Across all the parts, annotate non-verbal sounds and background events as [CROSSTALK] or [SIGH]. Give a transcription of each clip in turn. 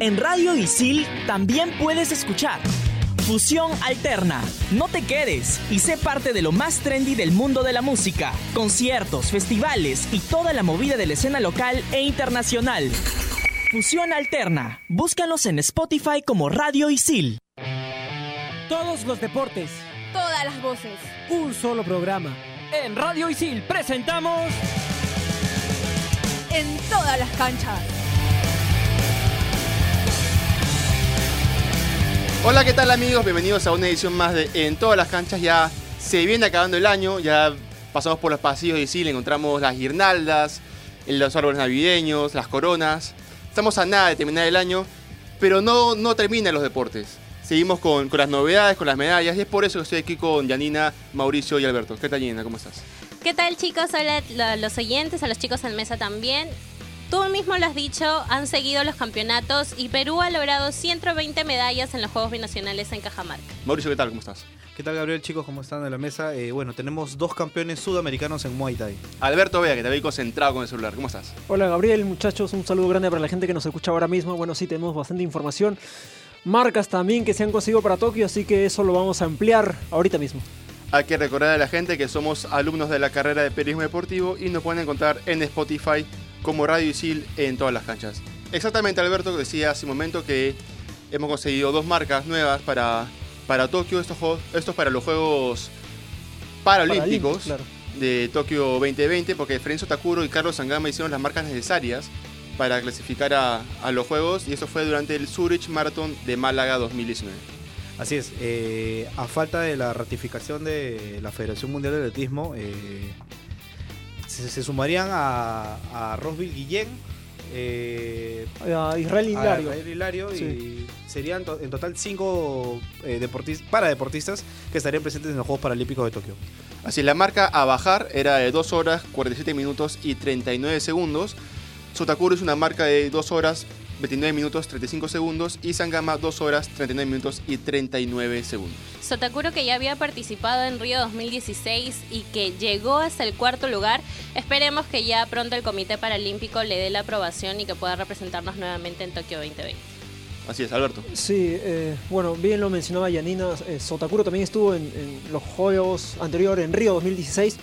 En Radio Isil también puedes escuchar Fusión Alterna. No te quedes y sé parte de lo más trendy del mundo de la música. Conciertos, festivales y toda la movida de la escena local e internacional. Fusión Alterna. Búscanos en Spotify como Radio Isil. Todos los deportes. Todas las voces. Un solo programa. En Radio Isil presentamos... En todas las canchas. Hola, ¿qué tal amigos? Bienvenidos a una edición más de En todas las canchas. Ya se viene acabando el año, ya pasamos por los pasillos de Isil, encontramos las guirnaldas, los árboles navideños, las coronas. Estamos a nada de terminar el año, pero no, no terminan los deportes. Seguimos con, con las novedades, con las medallas, y es por eso que estoy aquí con Yanina, Mauricio y Alberto. ¿Qué tal, Yanina? ¿Cómo estás? ¿Qué tal chicos? Hola a los oyentes, a los chicos en mesa también. Tú mismo lo has dicho, han seguido los campeonatos y Perú ha logrado 120 medallas en los Juegos Binacionales en Cajamarca. Mauricio, ¿qué tal? ¿Cómo estás? ¿Qué tal Gabriel chicos? ¿Cómo están en la mesa? Eh, bueno, tenemos dos campeones sudamericanos en Muay Thai. Alberto Vea, que te veo concentrado con el celular. ¿Cómo estás? Hola Gabriel, muchachos, un saludo grande para la gente que nos escucha ahora mismo. Bueno, sí, tenemos bastante información. Marcas también que se han conseguido para Tokio, así que eso lo vamos a ampliar ahorita mismo. Hay que recordar a la gente que somos alumnos de la carrera de periodismo deportivo y nos pueden encontrar en Spotify como Radio Isil en todas las canchas. Exactamente, Alberto decía hace un momento que hemos conseguido dos marcas nuevas para, para Tokio, estos, juegos, estos para los Juegos Paralímpicos claro. de Tokio 2020, porque Frenzo Takuro y Carlos Sangama hicieron las marcas necesarias para clasificar a, a los Juegos y eso fue durante el Zurich Marathon de Málaga 2019. Así es, eh, a falta de la ratificación de la Federación Mundial de Atletismo, eh, se, se sumarían a, a Rosville Guillén, eh, A Israel a Hilario. Israel Hilario, Sí. y serían to- en total cinco eh, deportis- para deportistas que estarían presentes en los Juegos Paralímpicos de Tokio. Así, la marca a bajar era de 2 horas, 47 minutos y 39 segundos. Sotakuro es una marca de 2 horas, 29 minutos, 35 segundos. Y Sangama 2 horas, 39 minutos y 39 segundos. Sotakuro que ya había participado en Río 2016 y que llegó hasta el cuarto lugar, esperemos que ya pronto el Comité Paralímpico le dé la aprobación y que pueda representarnos nuevamente en Tokio 2020. Así es, Alberto. Sí, eh, bueno, bien lo mencionaba Yanina. eh, Sotakuro también estuvo en, en los Juegos anteriores, en Río 2016.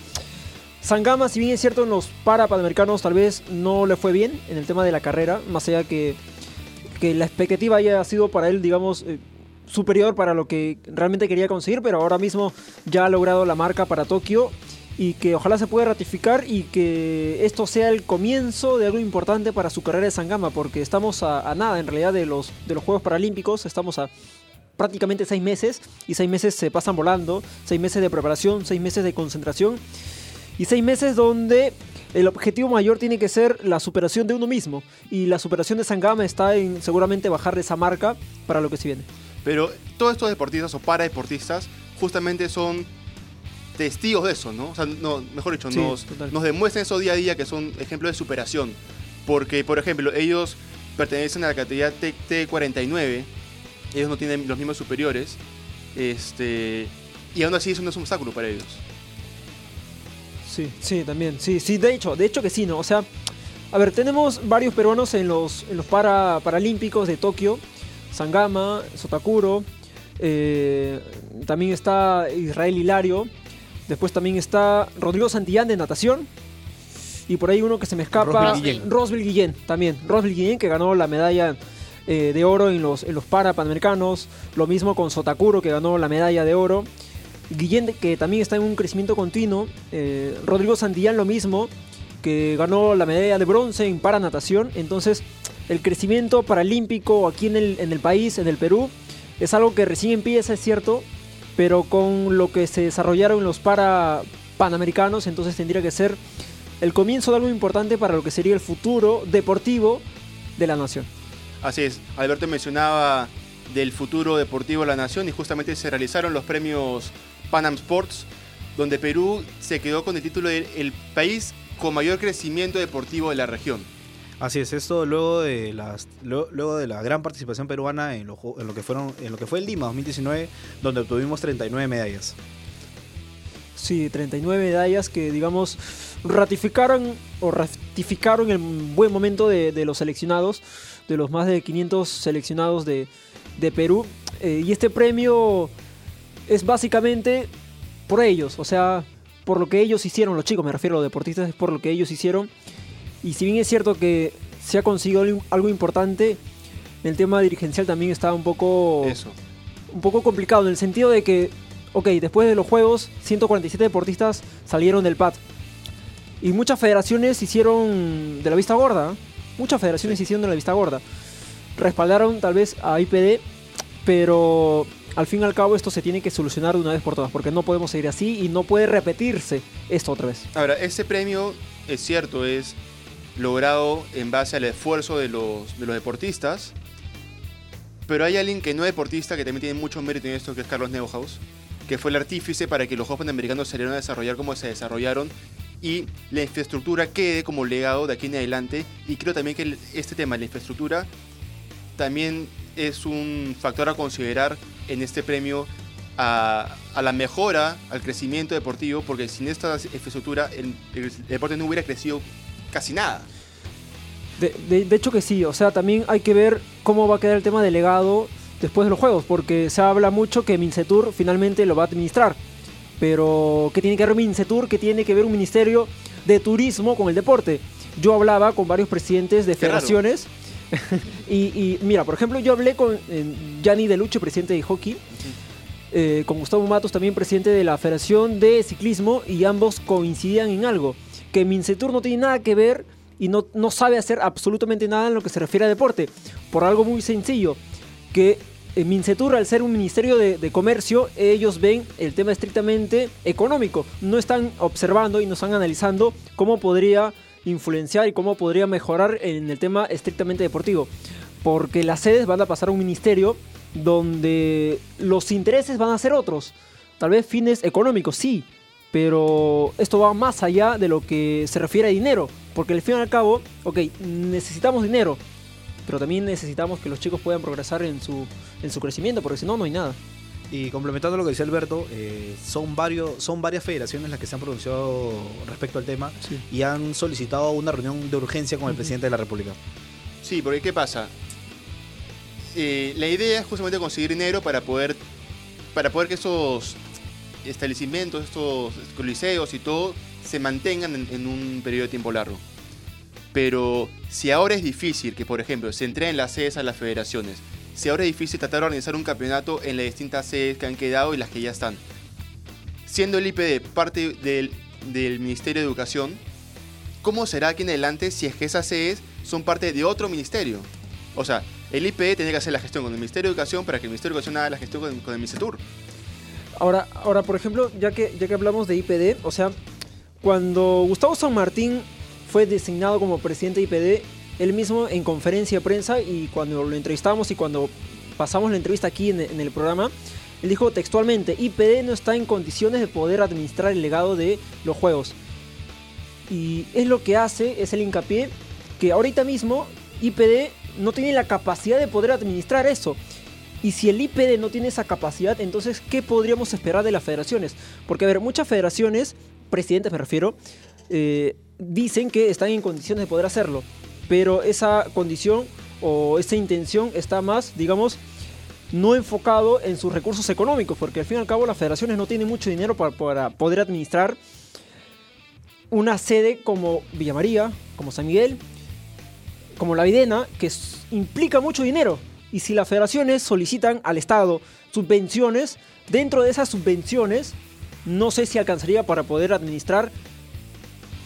Sangama, si bien es cierto, en los para panamericanos tal vez no le fue bien en el tema de la carrera, más allá que, que la expectativa haya sido para él, digamos, eh, superior para lo que realmente quería conseguir, pero ahora mismo ya ha logrado la marca para Tokio y que ojalá se pueda ratificar y que esto sea el comienzo de algo importante para su carrera de Sangama, porque estamos a, a nada en realidad de los, de los Juegos Paralímpicos, estamos a prácticamente seis meses y seis meses se pasan volando, seis meses de preparación, seis meses de concentración y seis meses donde el objetivo mayor tiene que ser la superación de uno mismo y la superación de Sangama está en seguramente bajar de esa marca para lo que se viene. Pero todos estos deportistas o para deportistas justamente son testigos de eso, ¿no? O sea, no, mejor dicho, Sí, nos, demuestran eso día a día que son ejemplos de superación. Porque, por ejemplo, ellos pertenecen a la categoría T- T49, ellos no tienen los mismos superiores, este, y aún así eso no es un obstáculo para ellos. Sí, sí, también. Sí, sí, de hecho, de hecho que sí, ¿no? O sea, a ver, tenemos varios peruanos en los, en los para, Paralímpicos de Tokio. Sangama, Sotakuro. eh, también está Israel Hilario. Después también está Rodrigo Santillán de natación. Y por ahí uno que se me escapa. Rosville Guillén. Guillén, también. Rosville Guillén que ganó la medalla eh, de oro en los, en los para panamericanos. Lo mismo con Sotakuro que ganó la medalla de oro. Guillén que también está en un crecimiento continuo. eh, Rodrigo Santillán lo mismo, que ganó la medalla de bronce en paranatación. Entonces, el crecimiento paralímpico aquí en el, en el país, en el Perú, es algo que recién empieza, es cierto, pero con lo que se desarrollaron los para panamericanos, entonces tendría que ser el comienzo de algo importante para lo que sería el futuro deportivo de la nación. Así es, Alberto mencionaba del futuro deportivo de la nación y justamente se realizaron los premios Panam Sports, donde Perú se quedó con el título de el país con mayor crecimiento deportivo de la región. Así es, esto luego de las luego, de la gran participación peruana en lo, ju- en lo que fueron en lo que fue el Lima 2019, donde obtuvimos 39 medallas. Sí, 39 medallas que, digamos, ratificaron o ratificaron el buen momento de, de los seleccionados, de los más de 500 seleccionados de, de Perú. Eh, y este premio es básicamente por ellos, o sea, por lo que ellos hicieron, los chicos, me refiero a los deportistas, es por lo que ellos hicieron. Y si bien es cierto que se ha conseguido algo- importante, el tema dirigencial también está un poco Eso. un poco complicado en el sentido de que, ok, después de los juegos, 147 deportistas salieron del PAD. Y muchas federaciones hicieron de la vista gorda. ¿eh? Muchas federaciones hicieron de la vista gorda. Respaldaron tal vez a IPD, pero al fin y al cabo esto se tiene que solucionar de una vez por todas, porque no podemos seguir así y no puede repetirse esto otra vez. Ahora, ese premio, es cierto, es logrado en base al esfuerzo de los, de los deportistas, pero hay alguien que no es deportista que también tiene mucho mérito en esto, que es Carlos Neuhaus, que fue el artífice para que los Juegos Panamericanos salieran a desarrollar como se desarrollaron y la infraestructura quede como legado de aquí en adelante. Y creo también que este tema, la infraestructura, también es un factor a considerar en este premio a, a la mejora, al crecimiento deportivo, porque sin esta infraestructura el, el deporte no hubiera crecido casi nada. De, de- de hecho que sí, o sea, también hay que ver cómo va a quedar el tema delegado después de los juegos, porque se habla mucho que Mincetur finalmente lo va a administrar. Pero, ¿qué tiene que ver Mincetur? ¿Qué tiene que ver un ministerio de turismo con el deporte? Yo hablaba con varios presidentes de Qué federaciones. [LAUGHS] y, y, mira, por ejemplo, yo hablé con eh, Gianni Deluche, presidente de hockey, eh, con Gustavo Matos, también presidente de la Federación de Ciclismo, y ambos coincidían en algo, que Mincetur no tiene nada que ver y no, no sabe hacer absolutamente nada en lo que se refiere a deporte, por algo muy sencillo, que eh, Mincetur, al ser un ministerio de, de comercio, ellos ven el tema estrictamente económico, no están observando y no están analizando cómo podría influenciar y cómo podría mejorar en el tema estrictamente deportivo, porque las sedes van a pasar a un ministerio donde los intereses van a ser otros. Tal vez fines económicos, sí, pero esto va más allá de lo que se refiere a dinero, porque al fin y al cabo, ok, necesitamos dinero, pero también necesitamos que los chicos puedan progresar en su, en su crecimiento, porque si no, no hay nada. Y complementando lo que decía Alberto, eh, son, varios, son varias federaciones las que se han pronunciado respecto al tema y han solicitado una reunión de urgencia con el presidente de la República. Sí, porque ¿qué pasa? Eh, la idea es justamente conseguir dinero para poder, para poder que esos establecimientos, estos coliseos y todo, se mantengan en, en un periodo de tiempo largo. Pero si ahora es difícil que, por ejemplo, se entreguen las sedes a las federaciones, si ahora es difícil tratar de organizar un campeonato en las distintas sedes que han quedado y las que ya están, siendo el IPD parte del, del Ministerio de Educación, ¿cómo será aquí en adelante si es que esas sedes son parte de otro ministerio? O sea, el IPD tiene que hacer la gestión con el Ministerio de Educación para que el Ministerio de Educación haga la gestión con, con el MINCETUR. Ahora, ahora, por ejemplo, ya que, ya que hablamos de IPD, o sea, cuando Gustavo San Martín fue designado como presidente de IPD, él mismo en conferencia de prensa y cuando lo entrevistamos y cuando pasamos la entrevista aquí en, el programa, él dijo textualmente, IPD no está en condiciones de poder administrar el legado de los juegos. Y es lo que hace, es el hincapié, que ahorita mismo IPD no tiene la capacidad de poder administrar eso. Y si el IPD no tiene esa capacidad, entonces, ¿qué podríamos esperar de las federaciones? Porque, a ver, muchas federaciones, presidentes me refiero, eh, dicen que están en condiciones de poder hacerlo. Pero esa condición o esa intención está más, digamos, no enfocado en sus recursos económicos, porque al fin y al cabo las federaciones no tienen mucho dinero para, poder administrar una sede como Villa María, como San Miguel, como la Videna, que implica mucho dinero. Y si las federaciones solicitan al Estado subvenciones, dentro de esas subvenciones, no sé si alcanzaría para poder administrar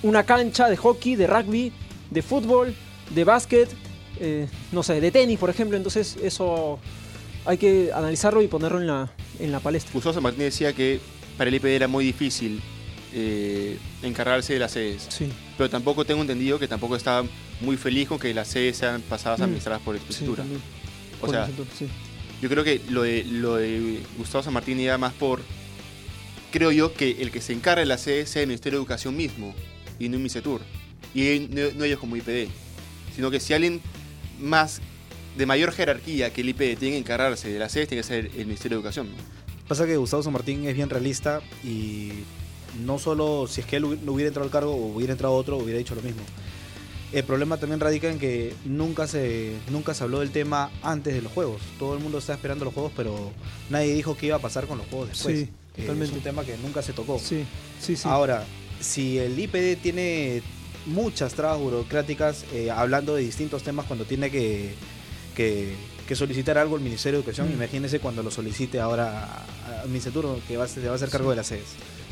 una cancha de hockey, de rugby, de fútbol, de básquet, eh, no sé, de tenis, por ejemplo. Entonces eso hay que analizarlo y ponerlo en la, en la palestra. Gustavo San Martín decía que para el IPD era muy difícil eh, encargarse de las sedes. Sí, Pero tampoco tengo entendido que tampoco estaba muy feliz con que las sedes sean pasadas Mm. administradas por sí, Expresitura. también. o Por sea, sí. yo creo que lo de, lo de Gustavo San Martín iba más por. Creo yo que el que se encarga de la sede sea el Ministerio de Educación mismo y no el MICETUR. Y no, no ellos como IPD. Sino que si alguien más de mayor jerarquía que el IPD tiene que encargarse de las sedes, tiene que ser el Ministerio de Educación. ¿no? Pasa que Gustavo San Martín es bien realista y no solo si es que él hubiera entrado al cargo o hubiera entrado otro, hubiera dicho lo mismo. El problema también radica en que nunca se, nunca se habló del tema antes de los juegos. Todo el mundo está esperando los juegos, pero nadie dijo qué iba a pasar con los juegos después. Sí, Eh, totalmente. es un tema que nunca se tocó. Sí, sí, sí. Ahora, si el IPD tiene muchas trabas burocráticas eh, hablando de distintos temas cuando tiene que, que, que solicitar algo al Ministerio de Educación, Mm. imagínese cuando lo solicite ahora a, a Misetur, que va a, ser- se va a hacer cargo de las sedes.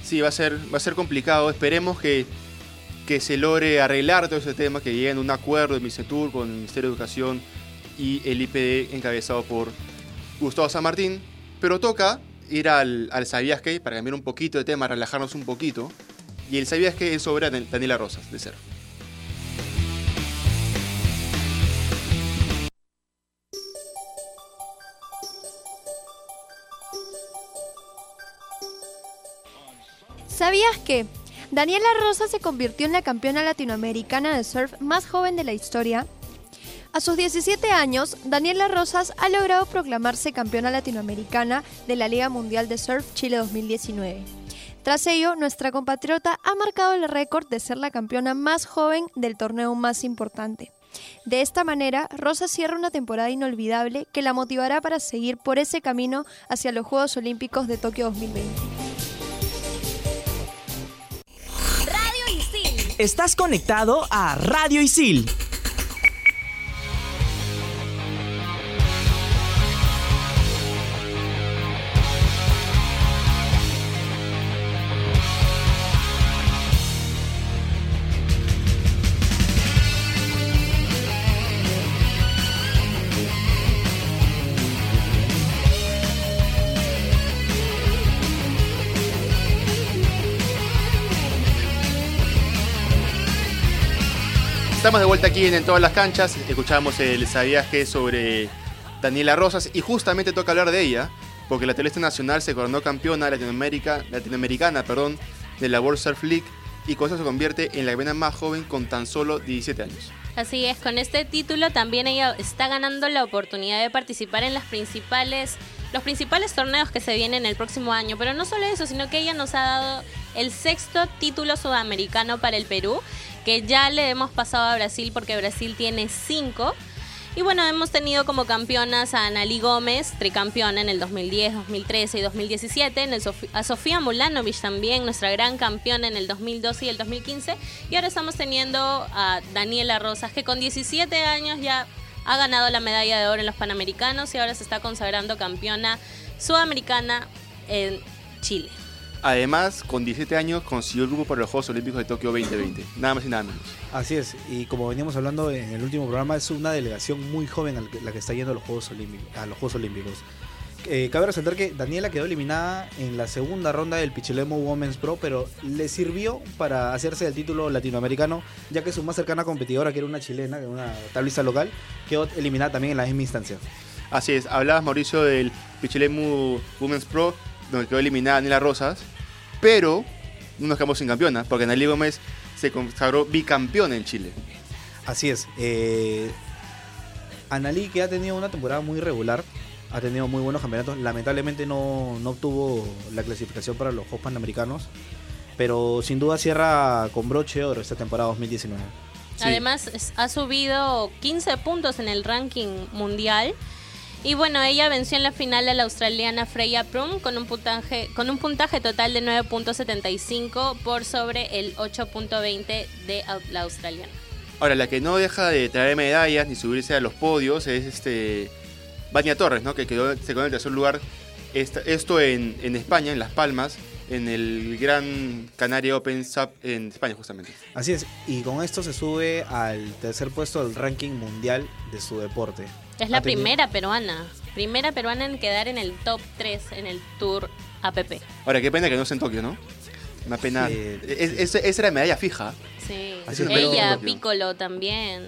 Sí, va a ser, va a ser complicado. Esperemos que, que se logre arreglar todo ese tema, que lleguen a un acuerdo de Misetur con el Ministerio de Educación y el IPD encabezado por Gustavo San Martín. Pero toca ir al, al Sabías que para cambiar un poquito de tema, relajarnos un poquito. Y el Sabías que es sobre Dan- Daniela Rosas, de cero. ¿Sabías que Daniela Rosa se convirtió en la campeona latinoamericana de surf más joven de la historia? A sus 17 años, Daniela Rosas ha logrado proclamarse campeona latinoamericana de la Liga Mundial de Surf Chile 2019. Tras ello, nuestra compatriota ha marcado el récord de ser la campeona más joven del torneo más importante. De esta manera, Rosa cierra una temporada inolvidable que la motivará para seguir por ese camino hacia los Juegos Olímpicos de Tokio 2020. Radio Isil. Estás conectado a Radio Isil. Estamos de vuelta aquí en, En todas las canchas. Escuchamos el Sabías que sobre Daniela Rosas y justamente toca hablar de ella porque la Teleste Nacional se coronó campeona Latinoamérica, latinoamericana perdón, de la World Surf League y con se convierte en la campeona más joven con tan solo 17 años. Así es, con este título también ella está ganando la oportunidad de participar en las principales, los principales torneos que se vienen el próximo año. Pero no solo eso, sino que ella nos ha dado el sexto título sudamericano para el Perú, que ya le hemos pasado a Brasil porque Brasil tiene cinco. Y bueno, hemos tenido como campeonas a Analí Gómez, tricampeona en el 2010, 2013 y 2017, en el Sofi- a Sofía Mulanovic también, nuestra gran campeona en el 2012 y el 2015. Y ahora estamos teniendo a Daniela Rosas, que con 17 años ya ha ganado la medalla de oro en los Panamericanos y ahora se está consagrando campeona sudamericana en Chile. Además, con 17 años consiguió el grupo para los Juegos Olímpicos de Tokio 2020. Nada más y nada menos. Así es, y como veníamos hablando en el último programa, es una delegación muy joven la que está yendo a los Juegos Olímpicos. A los Juegos Olímpicos. Eh, cabe resaltar que Daniela quedó eliminada en la segunda ronda del Pichilemo Women's Pro, pero le sirvió para hacerse el título latinoamericano, ya que su más cercana competidora, que era una chilena, una tablista local, quedó eliminada también en la misma instancia. Así es, hablabas Mauricio del Pichilemu Women's Pro, donde quedó eliminada Daniela Rosas, pero no nos quedamos sin campeona, porque Analí Gómez se consagró bicampeona en Chile. Así es. Eh, Analí, que ha tenido una temporada muy regular, ha tenido muy buenos campeonatos. Lamentablemente no, no obtuvo la clasificación para los Juegos Panamericanos, pero sin duda cierra con broche de oro esta temporada 2019. Sí. Además, ha subido 15 puntos en el ranking mundial. Y bueno, ella venció en la final a la australiana Freya Prum con un puntaje, con un puntaje total de 9.75 por sobre el 8.20 de la australiana. Ahora, la que no deja de traer medallas ni subirse a los podios es este Vania Torres, ¿no? que quedó, se quedó en el tercer lugar. Esta- esto en, en España, en Las Palmas, en el Gran Canaria Open Cup en España, justamente. Así es, y con esto se sube al tercer puesto del ranking mundial de su deporte. Es la Ha tenido- primera peruana, primera peruana en quedar en el top 3 en el Tour APP. Ahora, qué pena que no esté en Tokio, ¿no? Una pena. Sí. Es- es- esa era medalla fija. Sí, Así es, ella, Piccolo también.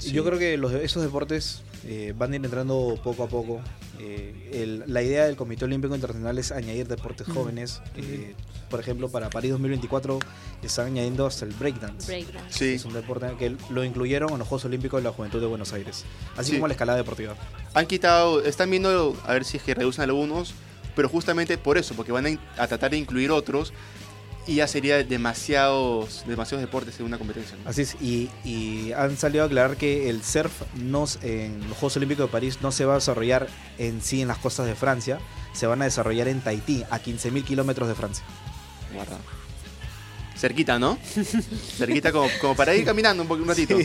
Yo creo que los, esos deportes eh, van a ir entrando poco a poco. Eh, el- la idea del Comité Olímpico Internacional es añadir deportes jóvenes. Eh, por ejemplo, para París 2024 están añadiendo hasta el breakdance. Breakdance. Sí. Es un deporte que lo incluyeron en los Juegos Olímpicos de la Juventud de Buenos Aires. Así Sí. como la escalada deportiva. Han quitado, están viendo a ver si es que reducen algunos, pero justamente por eso, porque van a, a tratar de incluir otros y ya sería demasiados, demasiados deportes en una competencia. ¿no? Así es, y, y han salido a aclarar que el surf no, en los Juegos Olímpicos de París no se va a desarrollar en sí en las costas de Francia, se van a desarrollar en Tahití, a 15.000 kilómetros de Francia. Guarda. Cerquita, ¿no? [LAUGHS] Cerquita como, como para ir caminando un, poco, un ratito.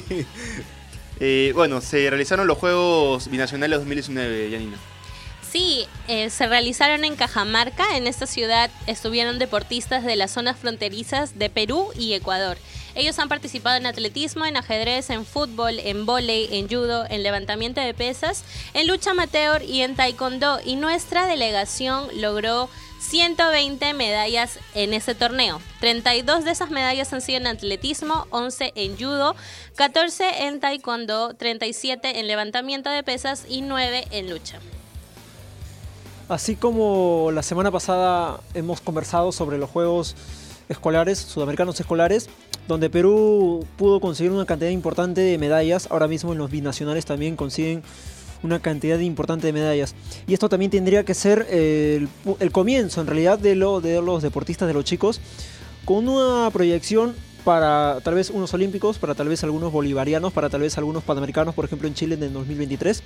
Eh, bueno, se realizaron los Juegos Binacionales 2019, Yanina. Sí, eh, se realizaron en Cajamarca. En esta ciudad estuvieron deportistas de las zonas fronterizas de Perú y Ecuador. Ellos han participado en atletismo, en ajedrez, en fútbol, en vóley, en judo, en levantamiento de pesas, en lucha amateur y en taekwondo. Y nuestra delegación logró 120 medallas en ese torneo. 32 de esas medallas han sido en atletismo, 11 en judo, 14 en taekwondo, 37 en levantamiento de pesas y 9 en lucha. Así como la semana pasada hemos conversado sobre los Juegos Escolares, Sudamericanos Escolares, donde Perú pudo conseguir una cantidad importante de medallas, ahora mismo en los binacionales también consiguen una cantidad importante de medallas. Y esto también tendría que ser eh, el, el comienzo, en realidad, de, lo, de los deportistas, de los chicos, con una proyección para tal vez unos olímpicos, para tal vez algunos bolivarianos, para tal vez algunos panamericanos, por ejemplo en Chile en el 2023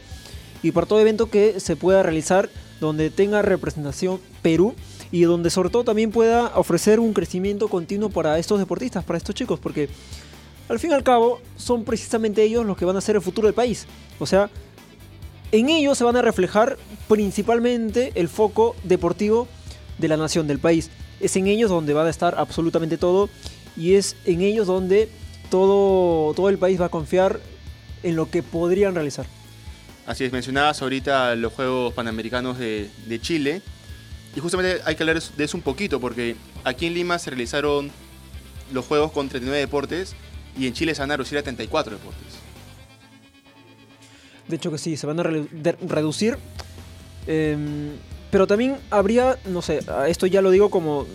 y por todo evento que se pueda realizar donde tenga representación Perú y donde sobre todo también pueda ofrecer un crecimiento continuo para estos deportistas, para estos chicos, porque al fin y al cabo son precisamente ellos los que van a ser el futuro del país. O sea, en ellos se van a reflejar principalmente el foco deportivo de la nación, del país. Es en ellos donde va a estar absolutamente todo y es en ellos donde todo, todo el país va a confiar en lo que podrían realizar. Así es, mencionabas ahorita los Juegos Panamericanos de, Chile. Y justamente hay que hablar de eso un poquito, porque aquí en Lima se realizaron los Juegos con 39 deportes y en Chile se van a reducir a 34 deportes. De hecho que sí, se van a reducir. Em, pero también habría, no sé, esto ya lo digo como,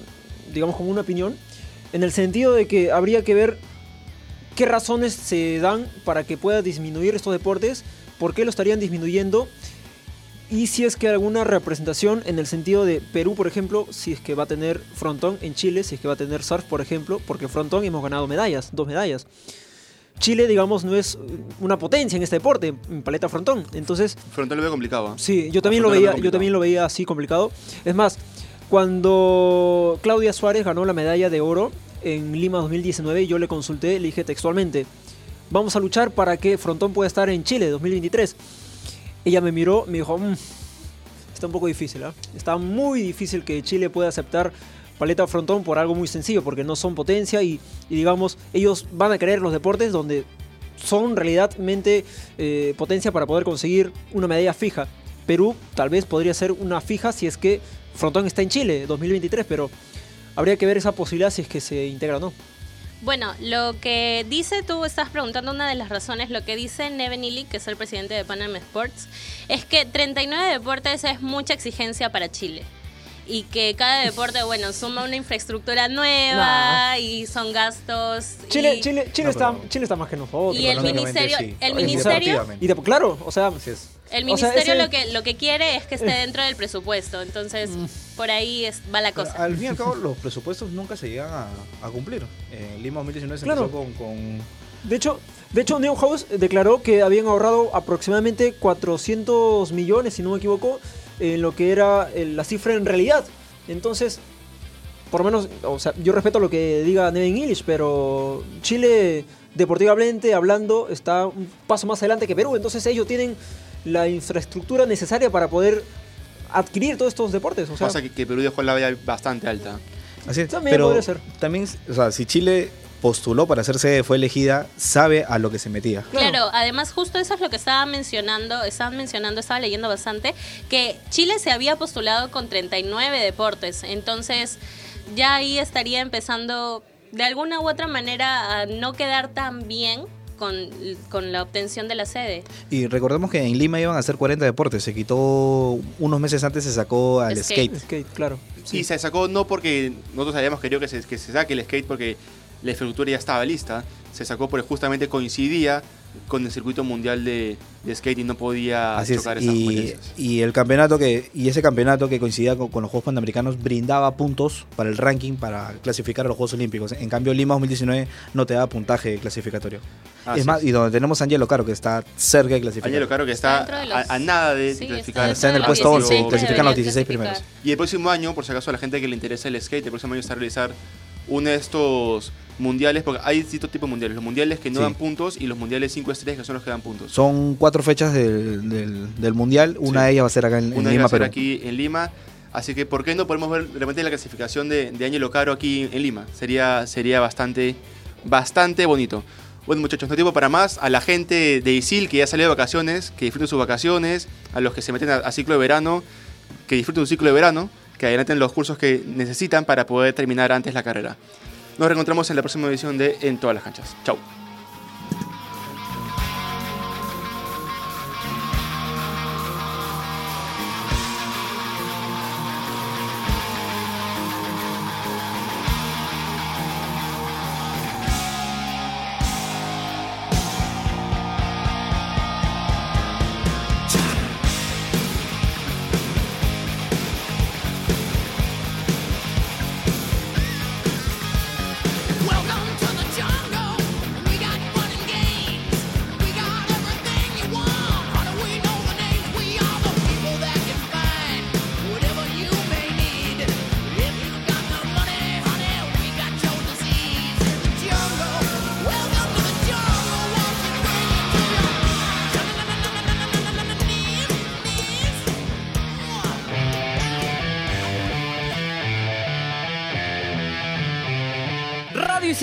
digamos, como una opinión, en el sentido de que habría que ver qué razones se dan para que pueda disminuir estos deportes, por qué lo estarían disminuyendo y si es que alguna representación en el sentido de Perú, por ejemplo, si es que va a tener frontón en Chile, si es que va a tener surf, por ejemplo, porque frontón hemos ganado medallas, dos medallas. Chile, digamos, no es una potencia en este deporte, en paleta frontón. Entonces, Frontal lo veo complicado. ¿eh? Sí, yo también lo Afrontarlo veía, yo también lo veía así complicado. Es más, cuando Claudia Suárez ganó la medalla de oro en Lima 2019, yo le consulté, le dije textualmente, vamos a luchar para que Frontón pueda estar en Chile 2023. Ella me miró, me dijo, "Mm, está un poco difícil, ¿ah? Está muy difícil que Chile pueda aceptar paleta frontón por algo muy sencillo, porque no son potencia y, digamos, ellos van a querer los deportes donde son realmente eh, potencia para poder conseguir una medalla fija. Perú tal vez podría ser una fija si es que Frontón está en Chile 2023, pero habría que ver esa posibilidad si es que se integra o no. Bueno, lo que dice, tú estás preguntando una de las razones, lo que dice Neven Illy, que es el presidente de Panam Sports, es que 39 deportes es mucha exigencia para Chile. Y que cada deporte, [LAUGHS] bueno, suma una infraestructura nueva y son gastos. Chile, y, Chile, Chile, No, está, pero- Chile está más que nosotros. y el ministerio, sí. el ministerio. Y de- claro, o sea, Así es. El O sea, ministerio ese- lo que lo que quiere es que esté dentro del presupuesto. Entonces, por ahí es, va la Pero cosa. Al fin y al cabo, los presupuestos nunca se llegan a, a cumplir. En Lima 2019 se Claro. empezó con, con de hecho, de hecho Neo House declaró que habían ahorrado aproximadamente 400 millones, si no me equivoco, en lo que era eh, la cifra en realidad. Entonces, por lo menos, o sea, yo respeto lo que diga Nevin Illich, pero Chile, deportivamente hablando, está un paso más adelante que Perú. Entonces ellos tienen la infraestructura necesaria para poder adquirir todos estos deportes. O sea, Pasa que, que Perú dejó la valla bastante alta. Así es, También pero podría ser. también, o sea, si Chile postuló para ser sede, fue elegida, sabe a lo que se metía. Claro. Claro, además justo eso es lo que estaba mencionando, estaban mencionando, estaba leyendo bastante, que Chile se había postulado con 39 deportes, entonces ya ahí estaría empezando de alguna u otra manera a no quedar tan bien con, con la obtención de la sede. Y recordemos que en Lima iban a ser 40 deportes, se quitó unos meses antes se sacó al Skate. skate. skate, claro. Y se sacó no porque nosotros habíamos querido que se, que se saque el skate porque la infraestructura ya estaba lista. Se sacó porque justamente coincidía con el circuito mundial de, de skate y no podía Así es, chocar esas y, y el campeonato que y ese campeonato que coincidía con, con los Juegos Panamericanos brindaba puntos para el ranking para clasificar a los Juegos Olímpicos. En cambio, Lima 2019 no te da puntaje clasificatorio. Así es más, y donde tenemos a Angelo Caro que está cerca de clasificar. Angelo Caro que está Está a, los- a nada de Sí, clasificar. Está en el puesto los 11, 16 que clasifican los deberían 16 clasificar. primeros. Y el próximo año, por si acaso a la gente que le interesa el skate, el próximo año va a realizar uno de estos mundiales, porque hay distintos tipos de mundiales. Los mundiales que no Sí. dan puntos y los mundiales 5 estrellas que son los que dan puntos. Son cuatro fechas del, del- del Mundial. Una Sí. de ellas va a ser acá en, en Una va Lima, a ser Perú. aquí en Lima. Así que, ¿por qué no podemos ver de repente la clasificación de, de Ángelo Caro aquí en Lima? Sería, sería bastante, bastante bonito. Bueno, muchachos, no hay tiempo para más. A la gente de Isil que ya salió de vacaciones, que disfruten sus vacaciones. A los que se meten a, a ciclo de verano, que disfruten su ciclo de verano. Que adelanten los cursos que necesitan para poder terminar antes la carrera. Nos reencontramos en la próxima edición de En todas las canchas. Chau.